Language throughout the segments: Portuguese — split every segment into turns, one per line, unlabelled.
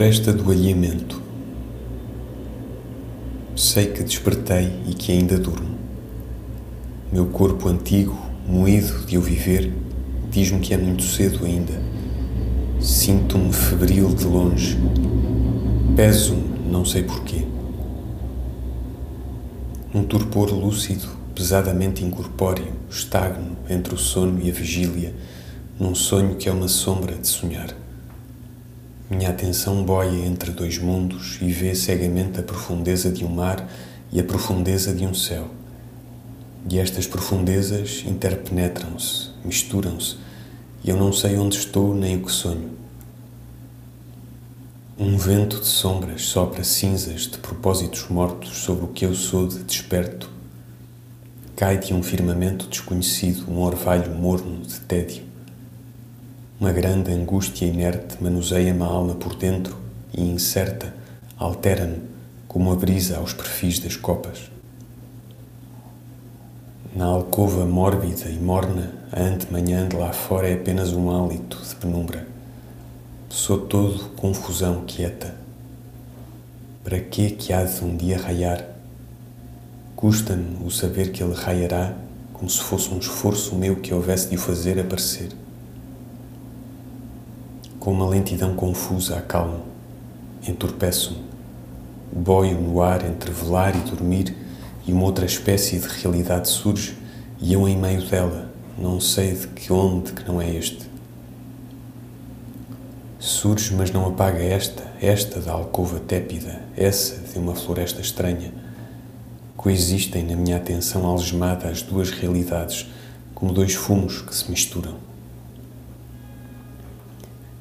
Floresta do alheamento. Sei que despertei e que ainda durmo. Meu corpo antigo, moído de eu viver, diz-me que é muito cedo ainda. Sinto-me febril de longe. Peso-me, não sei porquê. Um torpor lúcido, pesadamente incorpóreo, estagno entre o sono e a vigília, num sonho que é uma sombra de sonhar. Minha atenção boia entre dois mundos e vê cegamente a profundeza de um mar e a profundeza de um céu. E estas profundezas interpenetram-se, misturam-se, e eu não sei onde estou nem o que sonho. Um vento de sombras sopra cinzas de propósitos mortos sobre o que eu sou de desperto. Cai de um firmamento desconhecido um orvalho morno de tédio. Uma grande angústia inerte manuseia-me a alma por dentro e incerta, altera-me como a brisa aos perfis das copas. Na alcova mórbida e morna, a antemanhã de lá fora é apenas um hálito de penumbra. Sou todo confusão quieta. Para que que há de um dia raiar? Custa-me o saber que ele raiará como se fosse um esforço meu que houvesse de o fazer aparecer. Com uma lentidão confusa acalmo, entorpeço-me, boio no ar entre velar e dormir e uma outra espécie de realidade surge e eu em meio dela, não sei de que onde que não é este. Surge, mas não apaga esta, esta da alcova tépida, essa de uma floresta estranha. Coexistem na minha atenção algemada as duas realidades, como dois fumos que se misturam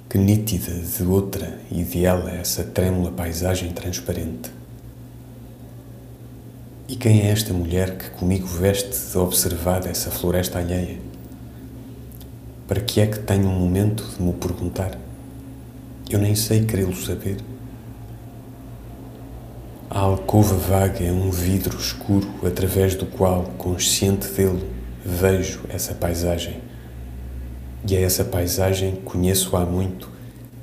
que nítida de outra e de ela essa trêmula paisagem transparente. E quem é esta mulher que comigo veste de observar essa floresta alheia? Para que é que tenho um momento de me perguntar? Eu nem sei querê-lo saber. A alcova vaga é um vidro escuro através do qual, consciente dele, vejo essa paisagem e a essa paisagem conheço há muito,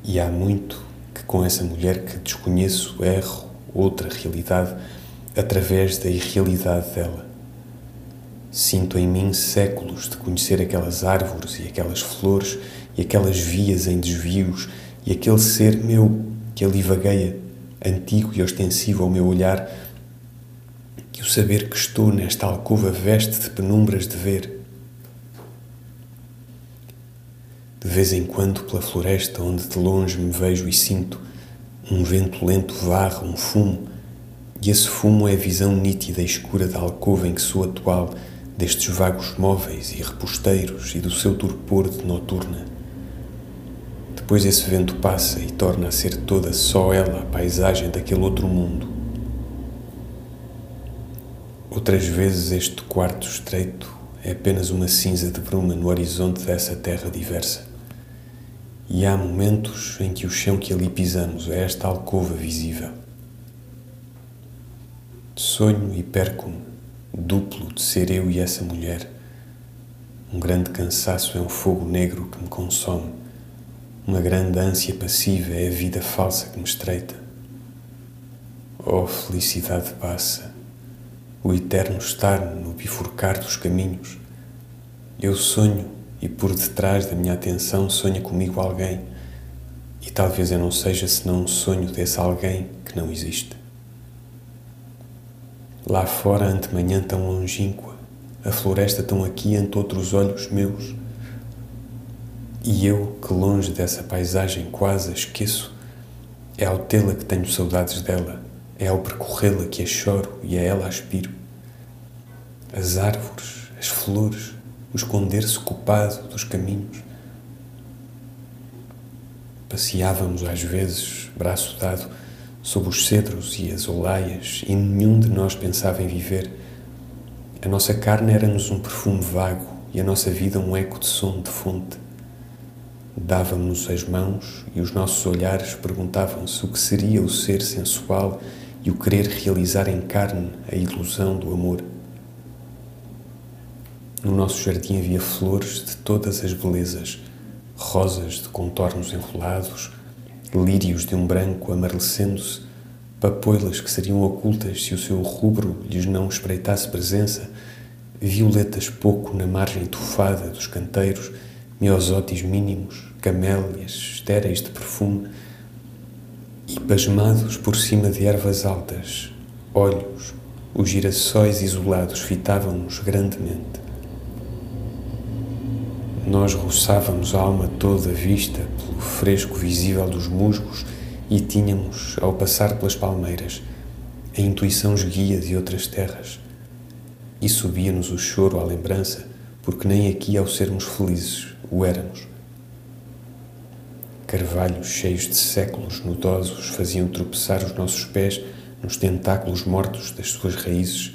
e há muito que com essa mulher que desconheço erro outra realidade através da irrealidade dela. Sinto em mim séculos de conhecer aquelas árvores e aquelas flores e aquelas vias em desvios e aquele ser meu que ali vagueia, antigo e ostensivo ao meu olhar, que o saber que estou nesta alcova veste de penumbras de ver De vez em quando, pela floresta onde de longe me vejo e sinto, um vento lento varre um fumo, e esse fumo é a visão nítida e escura da alcova em que sou atual, destes vagos móveis e reposteiros e do seu torpor de noturna. Depois esse vento passa e torna a ser toda só ela a paisagem daquele outro mundo. Outras vezes este quarto estreito é apenas uma cinza de bruma no horizonte dessa terra diversa. E há momentos em que o chão que ali pisamos é esta alcova visível. Sonho e perco-me, duplo de ser eu e essa mulher. Um grande cansaço é um fogo negro que me consome. Uma grande ânsia passiva é a vida falsa que me estreita. Oh, felicidade passa, o eterno estar no bifurcar dos caminhos. Eu sonho e por detrás da minha atenção sonha comigo alguém, e talvez eu não seja senão um sonho desse alguém que não existe. Lá fora, ante manhã tão longínqua, a floresta tão aqui ante outros olhos meus, e eu que longe dessa paisagem quase a esqueço, é ao tê-la que tenho saudades dela, é ao percorrê-la que a choro e a ela aspiro. As árvores, as flores, o esconder-se culpado dos caminhos. Passeávamos às vezes, braço dado, sob os cedros e as olaias, e nenhum de nós pensava em viver. A nossa carne era-nos um perfume vago e a nossa vida um eco de som de fonte. Dávamos-nos as mãos e os nossos olhares perguntavam-se o que seria o ser sensual e o querer realizar em carne a ilusão do amor. No nosso jardim havia flores de todas as belezas, rosas de contornos enrolados, lírios de um branco amarelecendo-se, papoilas que seriam ocultas se o seu rubro lhes não espreitasse presença, violetas pouco na margem tufada dos canteiros, miosótis mínimos, camélias estéreis de perfume, e pasmados por cima de ervas altas, olhos, os girassóis isolados fitavam-nos grandemente. Nós roçávamos a alma toda vista pelo fresco visível dos musgos e tínhamos, ao passar pelas palmeiras, a intuição guia de outras terras. E subia-nos o choro à lembrança, porque nem aqui, ao sermos felizes, o éramos. Carvalhos cheios de séculos nudosos faziam tropeçar os nossos pés nos tentáculos mortos das suas raízes,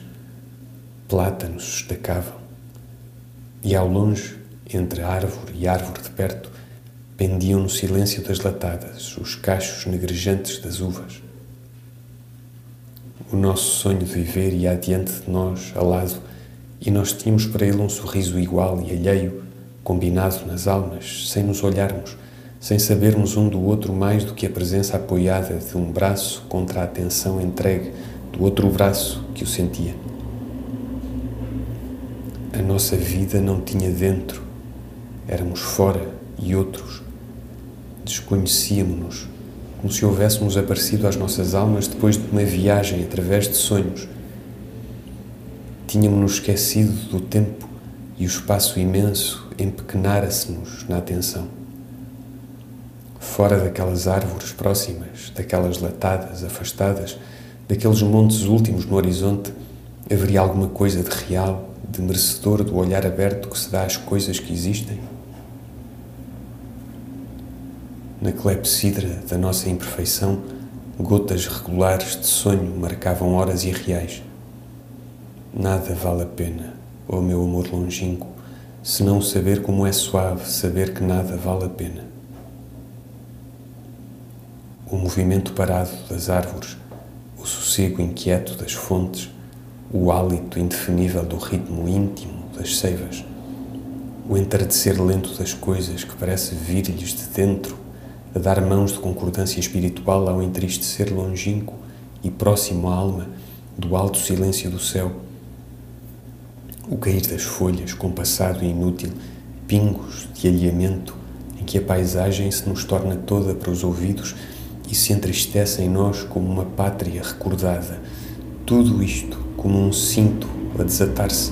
plátanos destacavam, e ao longe, entre árvore e árvore de perto, pendiam no silêncio das latadas os cachos negrejantes das uvas. O nosso sonho de viver ia adiante de nós, ao lado, e nós tínhamos para ele um sorriso igual e alheio, combinado nas almas, sem nos olharmos, sem sabermos um do outro mais do que a presença apoiada de um braço contra a atenção entregue do outro braço que o sentia. A nossa vida não tinha dentro, éramos fora e outros. Desconhecíamos-nos, como se houvéssemos aparecido às nossas almas depois de uma viagem através de sonhos. Tínhamos-nos esquecido do tempo e o espaço imenso empequenara-se-nos na atenção. Fora daquelas árvores próximas, daquelas latadas afastadas, daqueles montes últimos no horizonte, haveria alguma coisa de real, de merecedor do olhar aberto que se dá às coisas que existem? Na clepsidra da nossa imperfeição, gotas regulares de sonho marcavam horas irreais. Nada vale a pena, ó oh meu amor longínquo, senão saber como é suave saber que nada vale a pena o movimento parado das árvores, o sossego inquieto das fontes, o hálito indefinível do ritmo íntimo das seivas, o entardecer lento das coisas que parece vir-lhes de dentro, a dar mãos de concordância espiritual ao entristecer longínquo e próximo à alma do alto silêncio do céu, o cair das folhas compassado e inútil, pingos de alheamento em que a paisagem se nos torna toda para os ouvidos e se entristece em nós como uma pátria recordada. Tudo isto, como um cinto a desatar-se,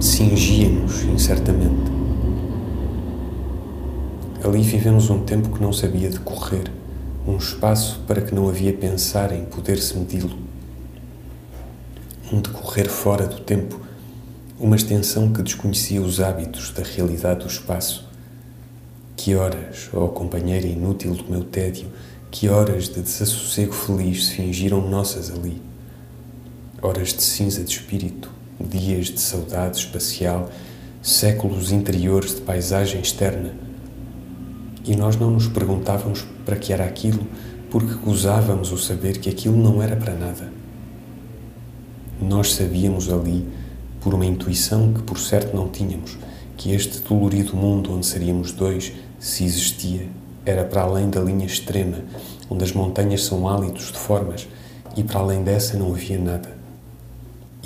cingia-nos incertamente. Ali vivemos um tempo que não sabia decorrer, um espaço para que não havia pensar em poder-se medi-lo. Um decorrer fora do tempo, uma extensão que desconhecia os hábitos da realidade do espaço. Que horas, oh companheira inútil do meu tédio, que horas de desassossego feliz se fingiram nossas ali. Horas de cinza de espírito, dias de saudade espacial, séculos interiores de paisagem externa. E nós não nos perguntávamos para que era aquilo, porque gozávamos o saber que aquilo não era para nada. Nós sabíamos ali, por uma intuição que por certo não tínhamos, que este dolorido mundo onde seríamos dois, se existia, era para além da linha extrema, onde as montanhas são hálitos de formas, e para além dessa não havia nada.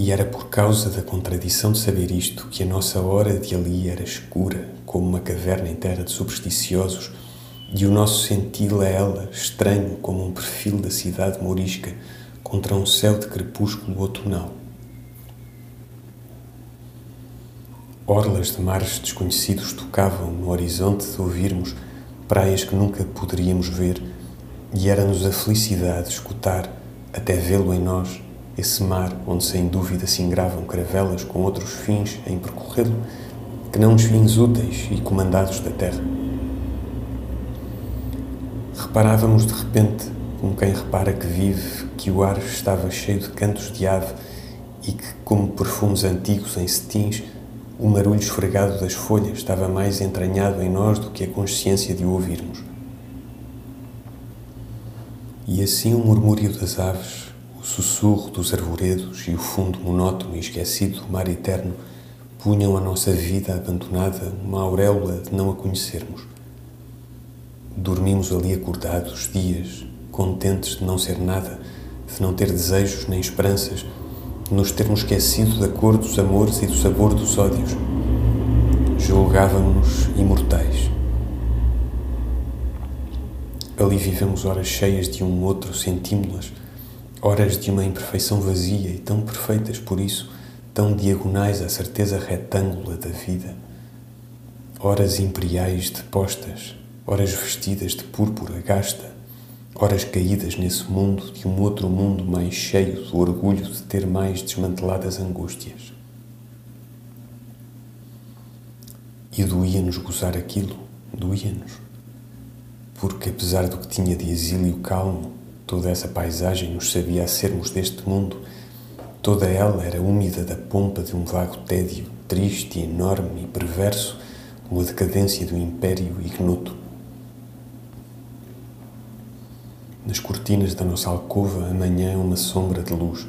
E era por causa da contradição de saber isto que a nossa hora de ali era escura, como uma caverna inteira de supersticiosos, e o nosso senti-la ela estranho como um perfil da cidade mourisca contra um céu de crepúsculo outonal. Orlas de mares desconhecidos tocavam no horizonte de ouvirmos praias que nunca poderíamos ver, e era-nos a felicidade escutar, até vê-lo em nós, esse mar onde sem dúvida se engravam caravelas com outros fins em percorrê-lo, que não os fins úteis e comandados da terra. Reparávamos de repente, como quem repara que vive, que o ar estava cheio de cantos de ave e que, como perfumes antigos em cetins, o marulho esfregado das folhas estava mais entranhado em nós do que a consciência de o ouvirmos. E assim o murmúrio das aves, sussurro dos arvoredos e o fundo monótono e esquecido do mar eterno punham a nossa vida abandonada uma auréola de não a conhecermos. Dormimos ali acordados dias, contentes de não ser nada, de não ter desejos nem esperanças, de nos termos esquecido da cor dos amores e do sabor dos ódios. Julgávamos imortais. Ali vivemos horas cheias de um outro, sentimos-las, horas de uma imperfeição vazia e tão perfeitas por isso, tão diagonais à certeza retângula da vida. Horas imperiais depostas, horas vestidas de púrpura gasta, horas caídas nesse mundo de um outro mundo mais cheio do orgulho de ter mais desmanteladas angústias. E doía-nos gozar aquilo, doía-nos. Porque, apesar do que tinha de exílio calmo, toda essa paisagem nos sabia a sermos deste mundo, toda ela era úmida da pompa de um vago tédio, triste, enorme e perverso, como a decadência do império ignoto. Nas cortinas da nossa alcova, amanhã é uma sombra de luz.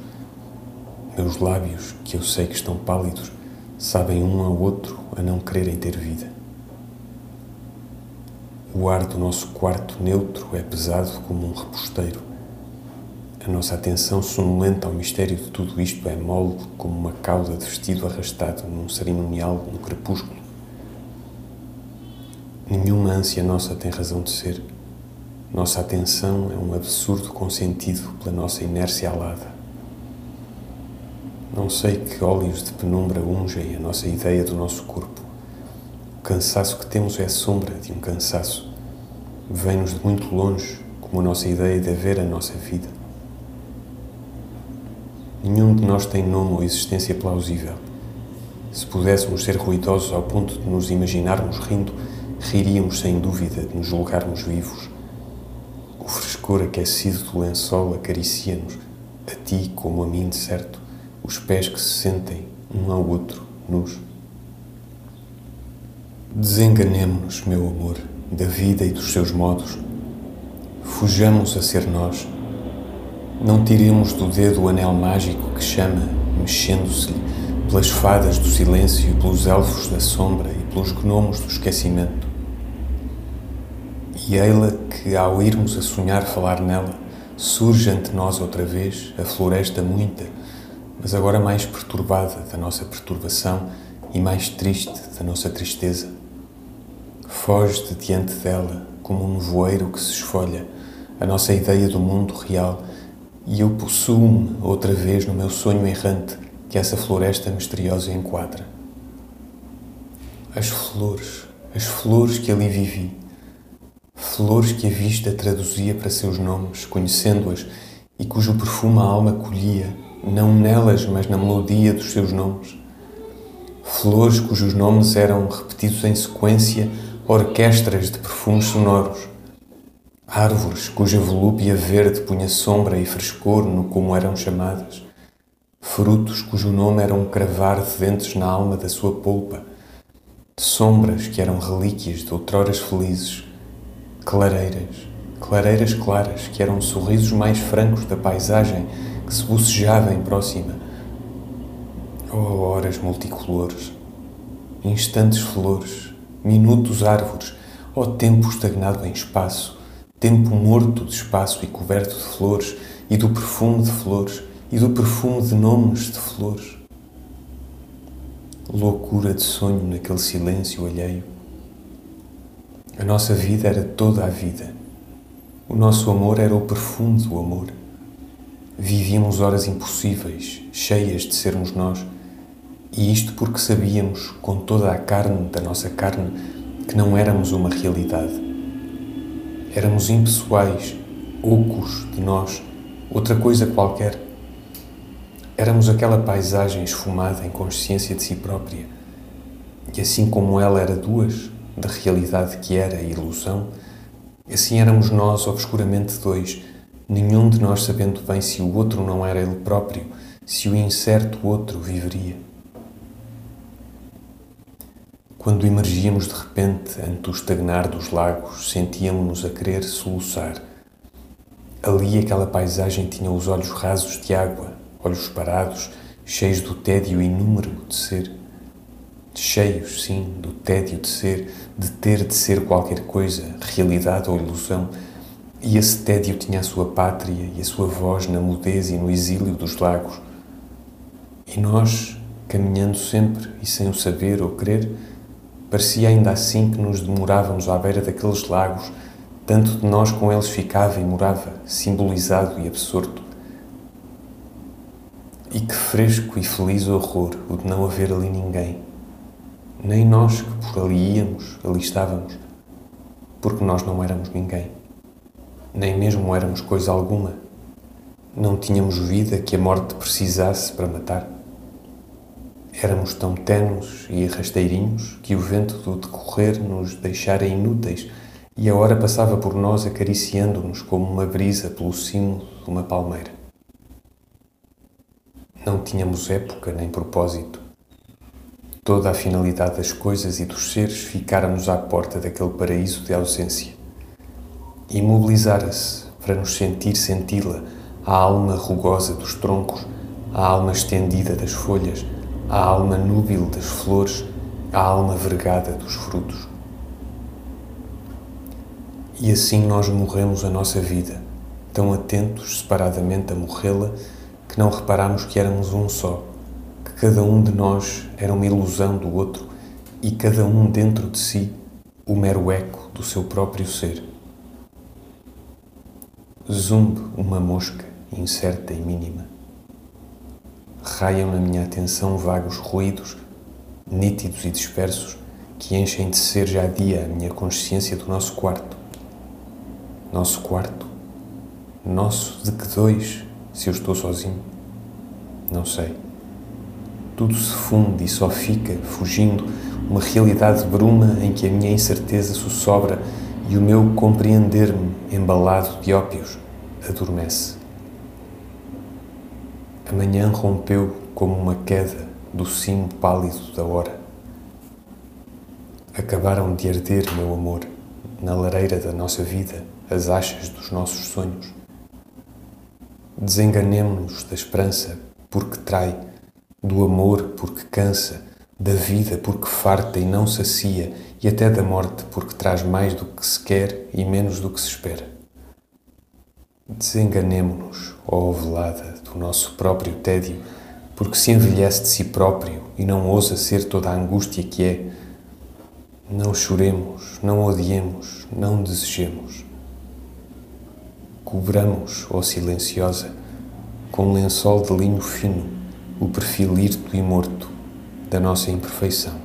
Meus lábios, que eu sei que estão pálidos, sabem um ao outro a não quererem ter vida. O ar do nosso quarto neutro é pesado como um reposteiro. A nossa atenção sonolenta ao mistério de tudo isto é mole como uma cauda de vestido arrastado num cerimonial no crepúsculo. Nenhuma ânsia nossa tem razão de ser. Nossa atenção é um absurdo consentido pela nossa inércia alada. Não sei que óleos de penumbra ungem a nossa ideia do nosso corpo. O cansaço que temos é a sombra de um cansaço. Vem-nos de muito longe, como a nossa ideia de haver a nossa vida. Nenhum de nós tem nome ou existência plausível. Se pudéssemos ser ruidosos ao ponto de nos imaginarmos rindo, riríamos sem dúvida de nos julgarmos vivos o frescor aquecido do lençol acaricia-nos, a ti como a mim, de certo, os pés que se sentem um ao outro, nus. Desenganemo-nos, meu amor, da vida e dos seus modos. Fujamos a ser nós. Não tiremos do dedo o anel mágico que chama, mexendo-se-lhe, pelas fadas do silêncio, pelos elfos da sombra e pelos gnomos do esquecimento. E ei-la que, ao irmos a sonhar falar nela, surge ante nós outra vez a floresta muita, mas agora mais perturbada da nossa perturbação e mais triste da nossa tristeza. Foge de diante dela, como um nevoeiro que se esfolha, a nossa ideia do mundo real, e eu possuo-me outra vez no meu sonho errante que essa floresta misteriosa enquadra. As flores, as flores que ali vivi, flores que a vista traduzia para seus nomes, conhecendo-as, e cujo perfume a alma colhia, não nelas, mas na melodia dos seus nomes. Flores cujos nomes eram repetidos em sequência, orquestras de perfumes sonoros. Árvores cuja volúpia verde punha sombra e frescor no como eram chamadas. Frutos cujo nome era um cravar de dentes na alma da sua polpa. Sombras que eram relíquias de outroras felizes clareiras, clareiras claras que eram sorrisos mais francos da paisagem que se bocejava em próxima. Oh, horas multicolores, instantes flores, minutos árvores, oh, tempo estagnado em espaço, tempo morto de espaço e coberto de flores, e do perfume de flores, e do perfume de nomes de flores. Loucura de sonho naquele silêncio alheio a nossa vida era toda a vida. O nosso amor era o perfume do amor. Vivíamos horas impossíveis, cheias de sermos nós, e isto porque sabíamos, com toda a carne da nossa carne, que não éramos uma realidade. Éramos impessoais, ocos de nós, outra coisa qualquer. Éramos aquela paisagem esfumada em consciência de si própria. E assim como ela era duas, da realidade que era ilusão, assim éramos nós obscuramente dois, nenhum de nós sabendo bem se o outro não era ele próprio, se o incerto outro viveria. Quando emergíamos de repente ante o estagnar dos lagos, sentíamos-nos a querer soluçar. Ali aquela paisagem tinha os olhos rasos de água, olhos parados, cheios do tédio inúmero de ser. cheios, sim, do tédio de ser, de ter de ser qualquer coisa, realidade ou ilusão. E esse tédio tinha a sua pátria e a sua voz na mudez e no exílio dos lagos. E nós, caminhando sempre e sem o saber ou querer, parecia ainda assim que nos demorávamos à beira daqueles lagos, tanto de nós com eles ficava e morava, simbolizado e absorto. E que fresco e feliz horror o de não haver ali ninguém nem nós que por ali íamos, ali estávamos, porque nós não éramos ninguém, nem mesmo éramos coisa alguma. Não tínhamos vida que a morte precisasse para matar. Éramos tão tenos e rasteirinhos que o vento do decorrer nos deixara inúteis e a hora passava por nós acariciando-nos como uma brisa pelo cimo de uma palmeira. Não tínhamos época nem propósito Toda a finalidade das coisas e dos seres ficara-nos à porta daquele paraíso de ausência. Imobilizara-se para nos sentir senti-la, a alma rugosa dos troncos, a alma estendida das folhas, a alma núbil das flores, a alma vergada dos frutos. E assim nós morremos a nossa vida, tão atentos separadamente a morrê-la que não reparamos que éramos um só Cada um de nós era uma ilusão do outro e cada um dentro de si o mero eco do seu próprio ser. Zumbe uma mosca incerta e mínima. Raiam na minha atenção vagos ruídos, nítidos e dispersos, que enchem de ser já dia a minha consciência do nosso quarto. Nosso quarto? Nosso de que dois, se eu estou sozinho? Não sei tudo se funde e só fica, fugindo, uma realidade bruma em que a minha incerteza sussobra e o meu compreender-me, embalado de ópios, adormece. A manhã rompeu como uma queda do cimo pálido da hora. Acabaram de arder, meu amor, na lareira da nossa vida, as achas dos nossos sonhos. Desenganemo-nos da esperança, porque trai do amor porque cansa, da vida porque farta e não sacia, e até da morte porque traz mais do que se quer e menos do que se espera. Desenganemo-nos, ó velada, do nosso próprio tédio, porque se envelhece de si próprio e não ousa ser toda a angústia que é. Não choremos, não odiemos, não desejemos. Cobramos, ó silenciosa, com lençol de linho fino, o perfil hirto e morto da nossa imperfeição.